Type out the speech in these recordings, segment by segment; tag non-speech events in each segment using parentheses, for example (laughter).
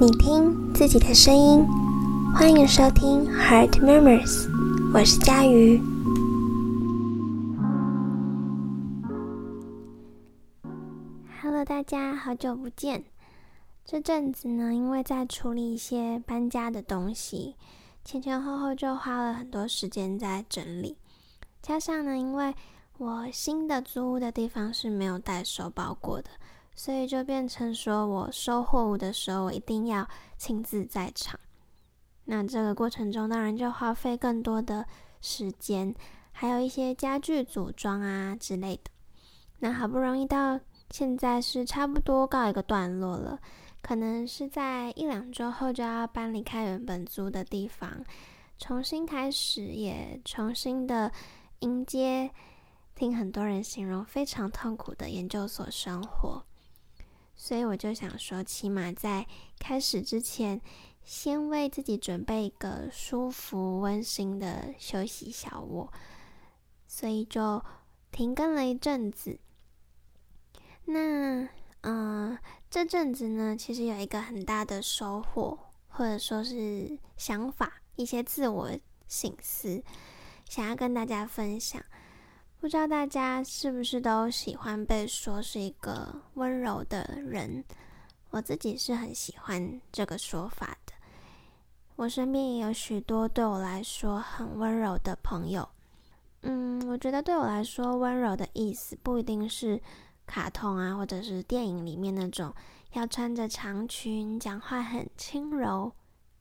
你听自己的声音，欢迎收听 Heart Murmurs，我是佳瑜。Hello，大家好久不见。这阵子呢，因为在处理一些搬家的东西，前前后后就花了很多时间在整理。加上呢，因为我新的租屋的地方是没有带收包过的。所以就变成说，我收货物的时候，我一定要亲自在场。那这个过程中，当然就花费更多的时间，还有一些家具组装啊之类的。那好不容易到现在是差不多告一个段落了，可能是在一两周后就要搬离开原本租的地方，重新开始，也重新的迎接听很多人形容非常痛苦的研究所生活。所以我就想说，起码在开始之前，先为自己准备一个舒服、温馨的休息小窝。所以就停更了一阵子。那，嗯，这阵子呢，其实有一个很大的收获，或者说是想法，一些自我醒思，想要跟大家分享。不知道大家是不是都喜欢被说是一个温柔的人？我自己是很喜欢这个说法的。我身边也有许多对我来说很温柔的朋友。嗯，我觉得对我来说，温柔的意思不一定是卡通啊，或者是电影里面那种要穿着长裙、讲话很轻柔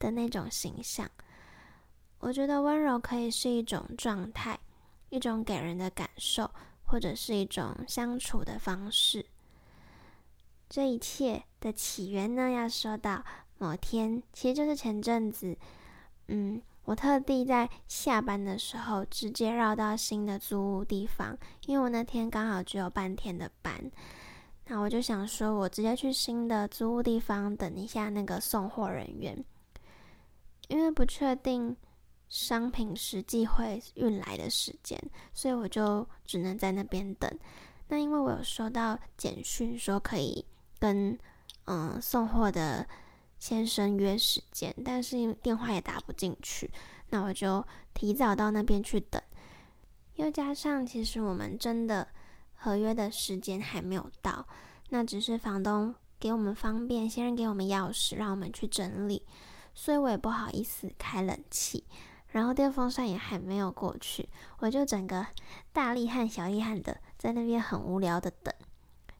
的那种形象。我觉得温柔可以是一种状态。一种给人的感受，或者是一种相处的方式。这一切的起源呢，要说到某天，其实就是前阵子。嗯，我特地在下班的时候直接绕到新的租屋地方，因为我那天刚好只有半天的班。那我就想说，我直接去新的租屋地方等一下那个送货人员，因为不确定。商品实际会运来的时间，所以我就只能在那边等。那因为我有收到简讯说可以跟嗯送货的先生约时间，但是电话也打不进去，那我就提早到那边去等。又加上其实我们真的合约的时间还没有到，那只是房东给我们方便，先生给我们钥匙让我们去整理，所以我也不好意思开冷气。然后电风扇也还没有过去，我就整个大厉害小厉害的在那边很无聊的等，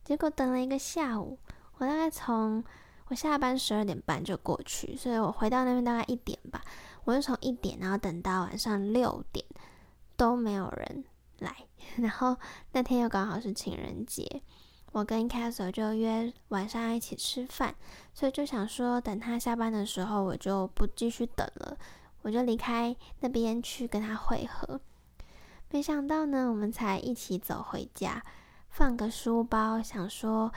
结果等了一个下午，我大概从我下班十二点半就过去，所以我回到那边大概一点吧，我就从一点然后等到晚上六点都没有人来，(laughs) 然后那天又刚好是情人节，我跟 Castle 就约晚上一起吃饭，所以就想说等他下班的时候我就不继续等了。我就离开那边去跟他会合，没想到呢，我们才一起走回家，放个书包，想说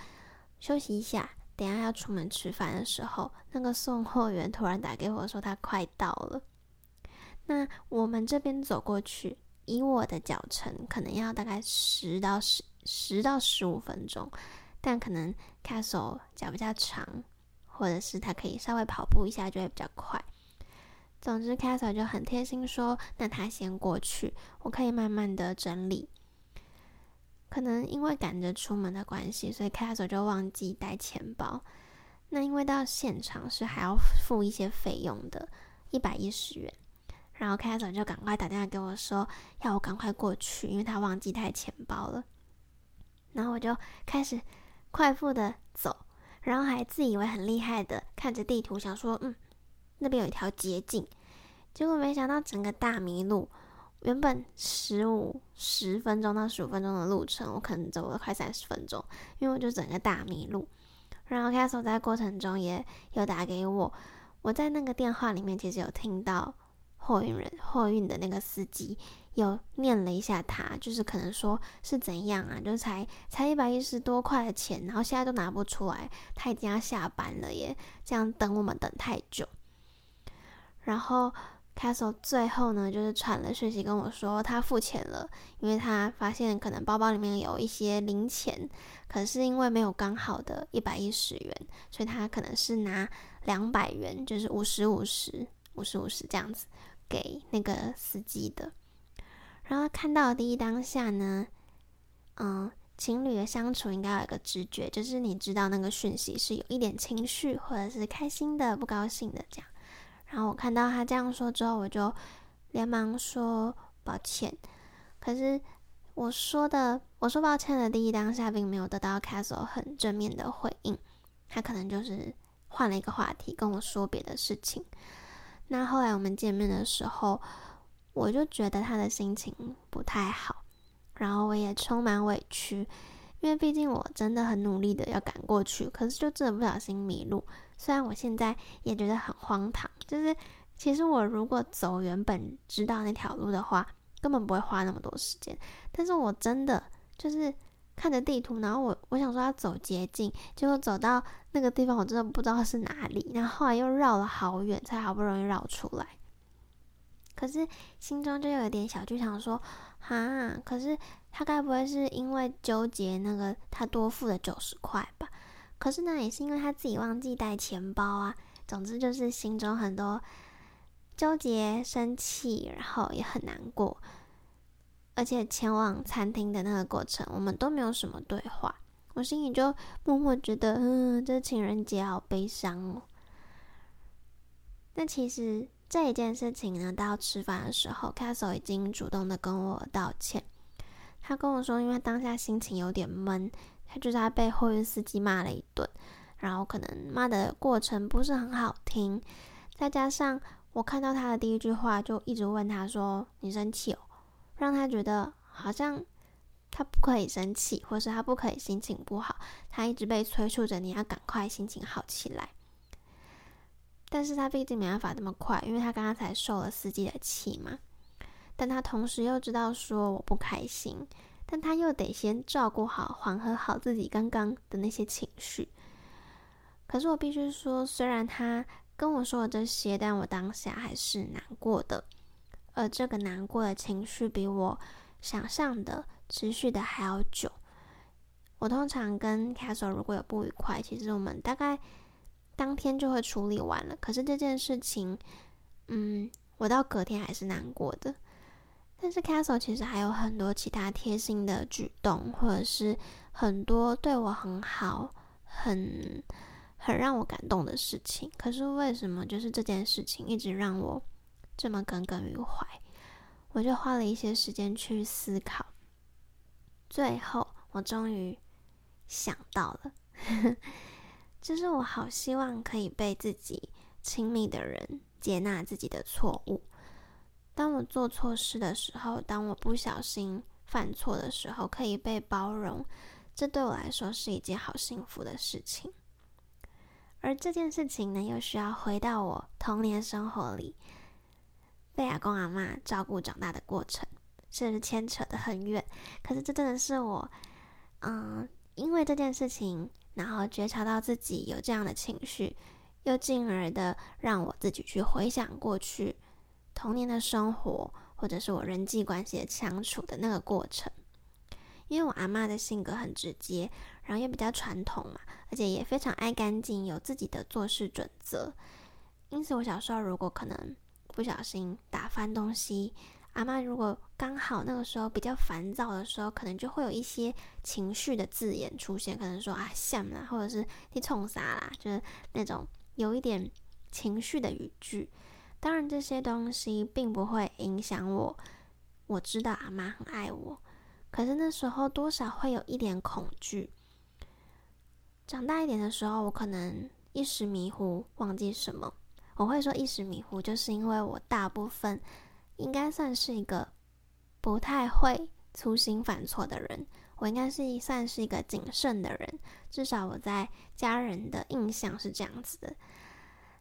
休息一下，等下要出门吃饭的时候，那个送货员突然打给我说他快到了。那我们这边走过去，以我的脚程，可能要大概十到十十到十五分钟，但可能 Castle 脚比较长，或者是他可以稍微跑步一下就会比较快。总之 c a s e 就很贴心说：“那他先过去，我可以慢慢的整理。”可能因为赶着出门的关系，所以 c a s e 就忘记带钱包。那因为到现场是还要付一些费用的，一百一十元。然后 c a s e 就赶快打电话给我说，要我赶快过去，因为他忘记带钱包了。然后我就开始快步的走，然后还自以为很厉害的看着地图，想说：“嗯。”那边有一条捷径，结果没想到整个大迷路。原本十五十分钟到十五分钟的路程，我可能走了快三十分钟，因为我就整个大迷路。然后 Castle 在过程中也有打给我，我在那个电话里面其实有听到货运人、货运的那个司机有念了一下，他就是可能说是怎样啊，就才才一百一十多块的钱，然后现在都拿不出来，他已经要下班了耶，这样等我们等太久。然后 Castle 最后呢，就是传了讯息跟我说他付钱了，因为他发现可能包包里面有一些零钱，可是因为没有刚好的一百一十元，所以他可能是拿两百元，就是五十五十五十五十这样子给那个司机的。然后看到第一当下呢，嗯，情侣的相处应该有一个直觉，就是你知道那个讯息是有一点情绪，或者是开心的、不高兴的这样。然后我看到他这样说之后，我就连忙说抱歉。可是我说的我说抱歉的第一当下，并没有得到 Castle 很正面的回应。他可能就是换了一个话题跟我说别的事情。那后来我们见面的时候，我就觉得他的心情不太好，然后我也充满委屈，因为毕竟我真的很努力的要赶过去，可是就真的不小心迷路。虽然我现在也觉得很荒唐，就是其实我如果走原本知道那条路的话，根本不会花那么多时间。但是我真的就是看着地图，然后我我想说要走捷径，结果走到那个地方，我真的不知道是哪里，然后后来又绕了好远，才好不容易绕出来。可是心中就有一点小剧场说，哈，可是他该不会是因为纠结那个他多付了九十块吧？可是呢，也是因为他自己忘记带钱包啊。总之就是心中很多纠结、生气，然后也很难过。而且前往餐厅的那个过程，我们都没有什么对话。我心里就默默觉得，嗯，这情人节好悲伤哦。那其实这一件事情呢，到吃饭的时候，Castle 已经主动的跟我道歉。他跟我说，因为当下心情有点闷。他就在被货运司机骂了一顿，然后可能骂的过程不是很好听，再加上我看到他的第一句话就一直问他说：“你生气哦？”让他觉得好像他不可以生气，或是他不可以心情不好，他一直被催促着你要赶快心情好起来。但是他毕竟没办法那么快，因为他刚刚才受了司机的气嘛。但他同时又知道说我不开心。但他又得先照顾好、缓和好自己刚刚的那些情绪。可是我必须说，虽然他跟我说了这些，但我当下还是难过的。而这个难过的情绪比我想象的持续的还要久。我通常跟 Castle 如果有不愉快，其实我们大概当天就会处理完了。可是这件事情，嗯，我到隔天还是难过的。但是 Castle 其实还有很多其他贴心的举动，或者是很多对我很好、很很让我感动的事情。可是为什么就是这件事情一直让我这么耿耿于怀？我就花了一些时间去思考，最后我终于想到了，(laughs) 就是我好希望可以被自己亲密的人接纳自己的错误。当我做错事的时候，当我不小心犯错的时候，可以被包容，这对我来说是一件好幸福的事情。而这件事情呢，又需要回到我童年生活里被阿公阿妈照顾长大的过程，甚至牵扯的很远。可是这真的是我，嗯，因为这件事情，然后觉察到自己有这样的情绪，又进而的让我自己去回想过去。童年的生活，或者是我人际关系的相处的那个过程，因为我阿妈的性格很直接，然后也比较传统嘛，而且也非常爱干净，有自己的做事准则。因此，我小时候如果可能不小心打翻东西，阿妈如果刚好那个时候比较烦躁的时候，可能就会有一些情绪的字眼出现，可能说啊像啦，或者是你冲啥啦，就是那种有一点情绪的语句。当然，这些东西并不会影响我。我知道阿妈很爱我，可是那时候多少会有一点恐惧。长大一点的时候，我可能一时迷糊，忘记什么。我会说一时迷糊，就是因为我大部分应该算是一个不太会粗心犯错的人。我应该是算是一个谨慎的人，至少我在家人的印象是这样子的。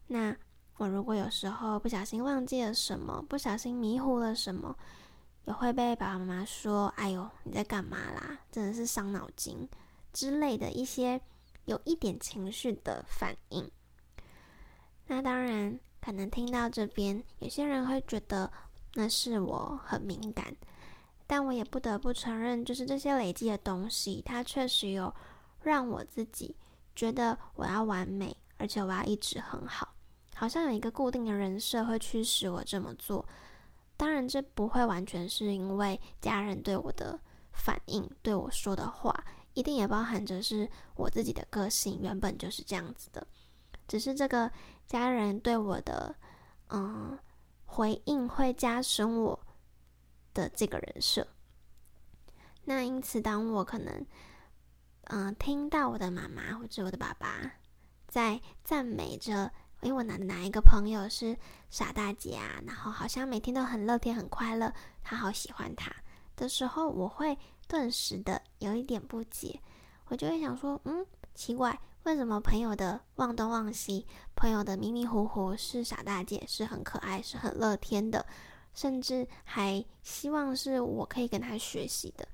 那。我如果有时候不小心忘记了什么，不小心迷糊了什么，也会被爸爸妈妈说：“哎呦，你在干嘛啦？真的是伤脑筋之类的一些有一点情绪的反应。”那当然可能听到这边，有些人会觉得那是我很敏感，但我也不得不承认，就是这些累积的东西，它确实有让我自己觉得我要完美，而且我要一直很好，好像有一个固定的人设会驱使我这么做。当然，这不会完全是因为家人对我的反应，对我说的话，一定也包含着是我自己的个性原本就是这样子的，只是这个。家人对我的嗯回应会加深我的这个人设。那因此，当我可能嗯听到我的妈妈或者我的爸爸在赞美着，因为我哪哪一个朋友是傻大姐啊，然后好像每天都很乐天很快乐，他好喜欢他的时候，我会顿时的有一点不解，我就会想说，嗯，奇怪。为什么朋友的忘东忘西，朋友的迷迷糊糊是傻大姐，是很可爱，是很乐天的，甚至还希望是我可以跟他学习的。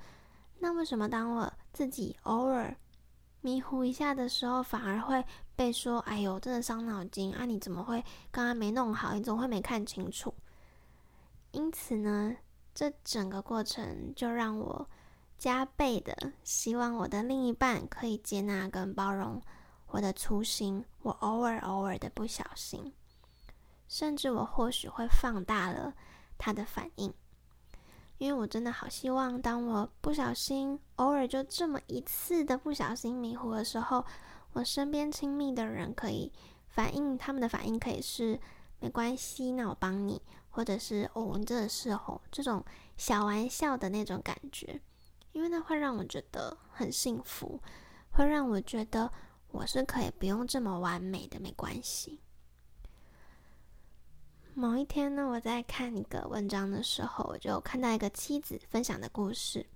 那为什么当我自己偶尔迷糊一下的时候，反而会被说：“哎呦，真的伤脑筋啊！你怎么会刚刚没弄好？你怎么会没看清楚？”因此呢，这整个过程就让我加倍的希望我的另一半可以接纳跟包容。我的粗心，我偶尔偶尔的不小心，甚至我或许会放大了他的反应，因为我真的好希望，当我不小心偶尔就这么一次的不小心迷糊的时候，我身边亲密的人可以反应，他们的反应可以是没关系，那我帮你，或者是哦，你真的是哦，这种小玩笑的那种感觉，因为那会让我觉得很幸福，会让我觉得。我是可以不用这么完美的，没关系。某一天呢，我在看一个文章的时候，我就看到一个妻子分享的故事，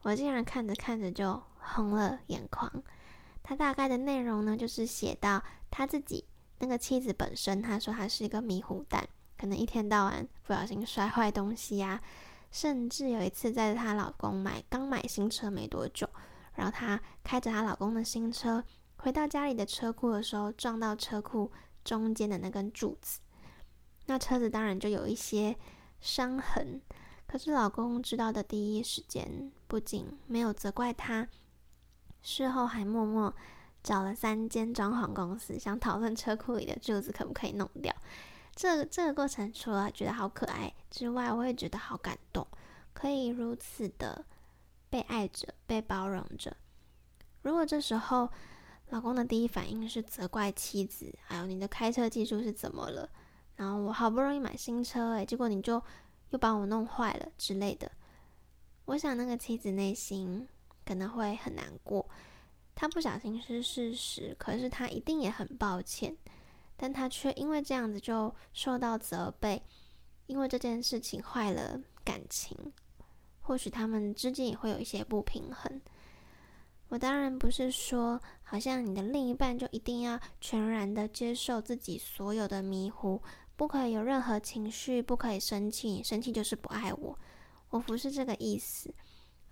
我竟然看着看着就红了眼眶。他大概的内容呢，就是写到他自己那个妻子本身，他说他是一个迷糊蛋，可能一天到晚不小心摔坏东西呀，甚至有一次在她老公买刚买新车没多久，然后她开着她老公的新车。回到家里的车库的时候，撞到车库中间的那根柱子，那车子当然就有一些伤痕。可是老公知道的第一时间，不仅没有责怪他，事后还默默找了三间装潢公司，想讨论车库里的柱子可不可以弄掉。这这个过程除了觉得好可爱之外，我也觉得好感动，可以如此的被爱着、被包容着。如果这时候，老公的第一反应是责怪妻子，还有你的开车技术是怎么了？然后我好不容易买新车，诶，结果你就又把我弄坏了之类的。我想那个妻子内心可能会很难过，她不小心是事实，可是她一定也很抱歉，但她却因为这样子就受到责备，因为这件事情坏了感情，或许他们之间也会有一些不平衡。我当然不是说，好像你的另一半就一定要全然的接受自己所有的迷糊，不可以有任何情绪，不可以生气，生气就是不爱我。我不是这个意思，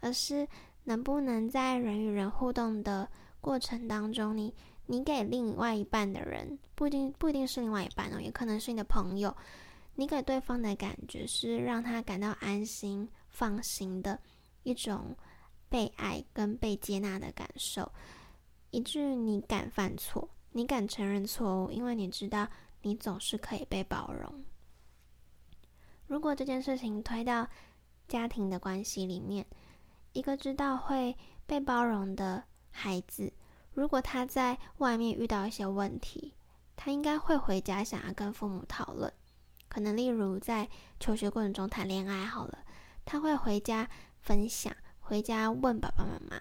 而是能不能在人与人互动的过程当中，你你给另外一半的人，不一定不一定是另外一半哦，也可能是你的朋友，你给对方的感觉是让他感到安心、放心的一种。被爱跟被接纳的感受，以至于你敢犯错，你敢承认错误，因为你知道你总是可以被包容。如果这件事情推到家庭的关系里面，一个知道会被包容的孩子，如果他在外面遇到一些问题，他应该会回家想要跟父母讨论。可能例如在求学过程中谈恋爱好了，他会回家分享。回家问爸爸妈妈。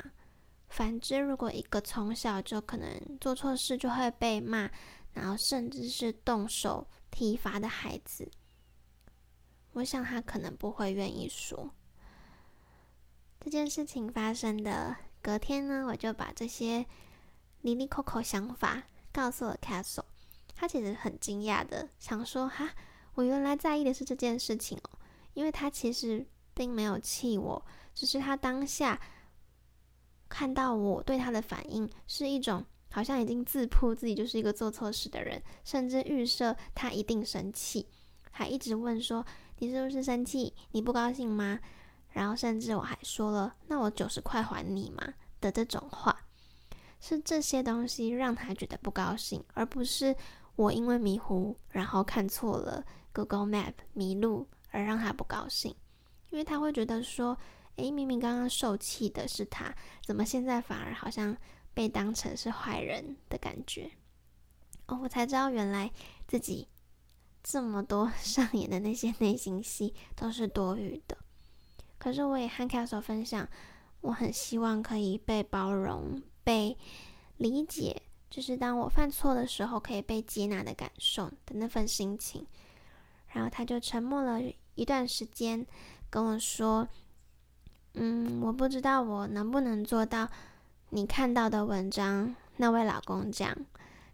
反之，如果一个从小就可能做错事就会被骂，然后甚至是动手体罚的孩子，我想他可能不会愿意说。这件事情发生的隔天呢，我就把这些离离扣扣想法告诉了 Castle。他其实很惊讶的想说：“哈，我原来在意的是这件事情哦，因为他其实并没有气我。”只是他当下看到我对他的反应是一种好像已经自曝自己就是一个做错事的人，甚至预设他一定生气，还一直问说：“你是不是生气？你不高兴吗？”然后甚至我还说了：“那我九十块还你吗？”的这种话，是这些东西让他觉得不高兴，而不是我因为迷糊然后看错了 Google Map 迷路而让他不高兴，因为他会觉得说：“诶，明明刚刚受气的是他，怎么现在反而好像……”被当成是坏人的感觉哦，我才知道原来自己这么多 (laughs) 上演的那些内心戏都是多余的。可是我也和 Castle 分享，我很希望可以被包容、被理解，就是当我犯错的时候可以被接纳的感受的那份心情。然后他就沉默了一段时间，跟我说：“嗯，我不知道我能不能做到。”你看到的文章，那位老公讲，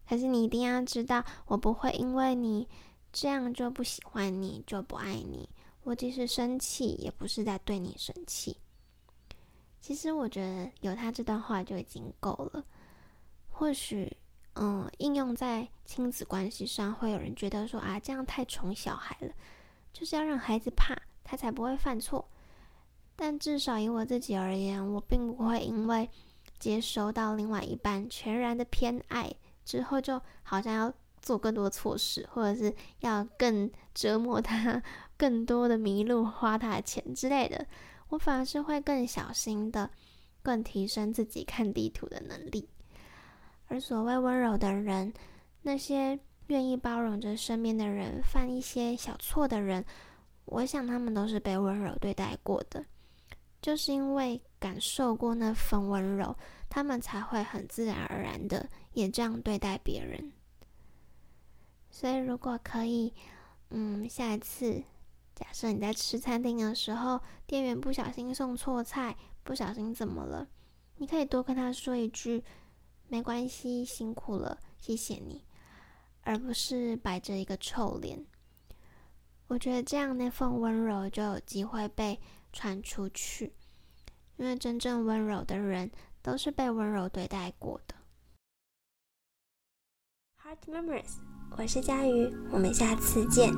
可是你一定要知道，我不会因为你这样就不喜欢你，就不爱你。我即使生气，也不是在对你生气。其实我觉得有他这段话就已经够了。或许，嗯，应用在亲子关系上，会有人觉得说啊，这样太宠小孩了，就是要让孩子怕，他才不会犯错。但至少以我自己而言，我并不会因为。接收到另外一半全然的偏爱之后，就好像要做更多错事，或者是要更折磨他，(laughs) 更多的迷路，花他的钱之类的。我反而是会更小心的，更提升自己看地图的能力。而所谓温柔的人，那些愿意包容着身边的人犯一些小错的人，我想他们都是被温柔对待过的。就是因为感受过那份温柔，他们才会很自然而然的也这样对待别人。所以，如果可以，嗯，下一次假设你在吃餐厅的时候，店员不小心送错菜，不小心怎么了，你可以多跟他说一句“没关系，辛苦了，谢谢你”，而不是摆着一个臭脸。我觉得这样那份温柔就有机会被。传出去，因为真正温柔的人都是被温柔对待过的。Heart Memories，我是佳瑜，我们下次见。